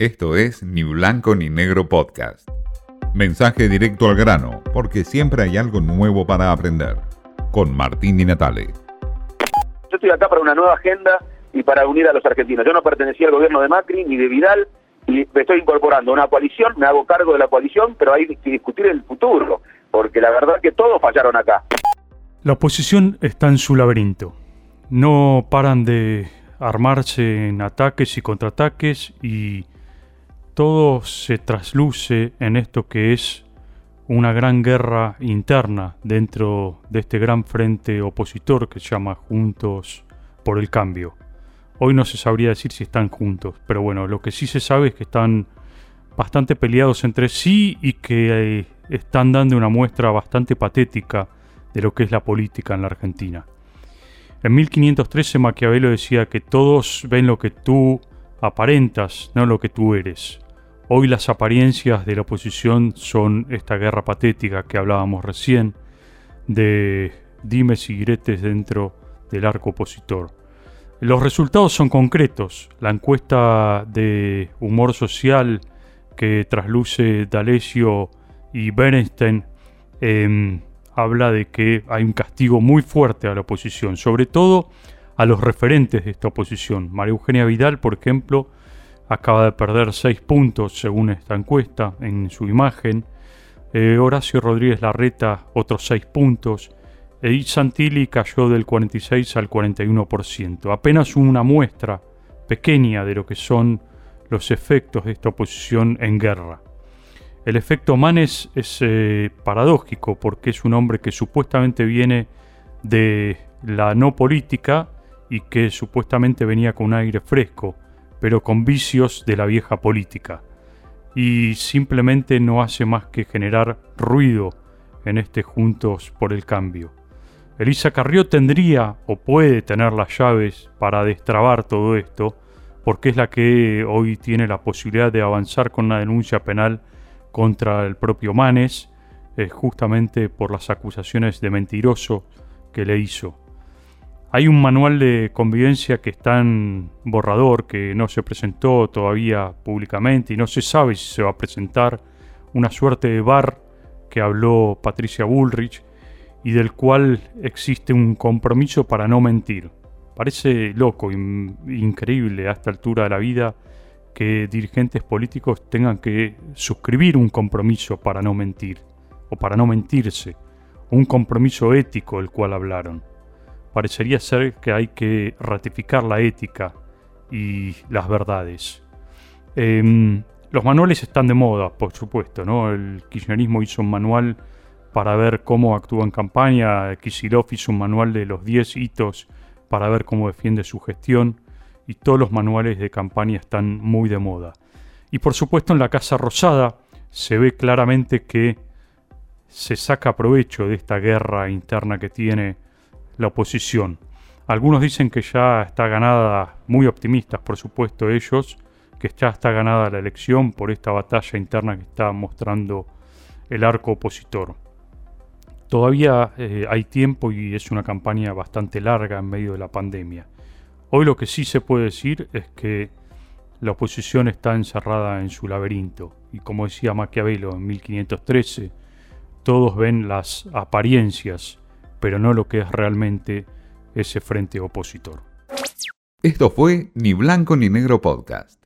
Esto es Ni Blanco ni Negro Podcast. Mensaje directo al grano, porque siempre hay algo nuevo para aprender. Con Martín Di Natale. Yo estoy acá para una nueva agenda y para unir a los argentinos. Yo no pertenecía al gobierno de Macri ni de Vidal y me estoy incorporando a una coalición, me hago cargo de la coalición, pero hay que discutir el futuro, porque la verdad que todos fallaron acá. La oposición está en su laberinto. No paran de armarse en ataques y contraataques y todo se trasluce en esto que es una gran guerra interna dentro de este gran frente opositor que se llama Juntos por el Cambio. Hoy no se sabría decir si están juntos, pero bueno, lo que sí se sabe es que están bastante peleados entre sí y que eh, están dando una muestra bastante patética de lo que es la política en la Argentina. En 1513 Maquiavelo decía que todos ven lo que tú aparentas, no lo que tú eres. Hoy las apariencias de la oposición son esta guerra patética que hablábamos recién, de dimes y diretes dentro del arco opositor. Los resultados son concretos. La encuesta de humor social que trasluce D'Alessio y Bernstein em, habla de que hay un castigo muy fuerte a la oposición, sobre todo a los referentes de esta oposición. María Eugenia Vidal, por ejemplo, acaba de perder 6 puntos según esta encuesta en su imagen. Eh, Horacio Rodríguez Larreta otros 6 puntos. Edith Santilli cayó del 46 al 41%. Apenas una muestra pequeña de lo que son los efectos de esta oposición en guerra. El efecto Manes es eh, paradójico porque es un hombre que supuestamente viene de la no política y que supuestamente venía con un aire fresco pero con vicios de la vieja política, y simplemente no hace más que generar ruido en este Juntos por el Cambio. Elisa Carrió tendría o puede tener las llaves para destrabar todo esto, porque es la que hoy tiene la posibilidad de avanzar con una denuncia penal contra el propio Manes, eh, justamente por las acusaciones de mentiroso que le hizo. Hay un manual de convivencia que está en borrador, que no se presentó todavía públicamente y no se sabe si se va a presentar. Una suerte de bar que habló Patricia Bullrich y del cual existe un compromiso para no mentir. Parece loco, increíble a esta altura de la vida que dirigentes políticos tengan que suscribir un compromiso para no mentir, o para no mentirse, un compromiso ético el cual hablaron parecería ser que hay que ratificar la ética y las verdades. Em, los manuales están de moda, por supuesto, ¿no? El kirchnerismo hizo un manual para ver cómo actúa en campaña, Kisilov hizo un manual de los 10 hitos para ver cómo defiende su gestión y todos los manuales de campaña están muy de moda. Y por supuesto en la Casa Rosada se ve claramente que se saca provecho de esta guerra interna que tiene la oposición. Algunos dicen que ya está ganada, muy optimistas por supuesto ellos, que ya está ganada la elección por esta batalla interna que está mostrando el arco opositor. Todavía eh, hay tiempo y es una campaña bastante larga en medio de la pandemia. Hoy lo que sí se puede decir es que la oposición está encerrada en su laberinto y como decía Maquiavelo en 1513, todos ven las apariencias pero no lo que es realmente ese frente opositor. Esto fue Ni Blanco ni Negro Podcast.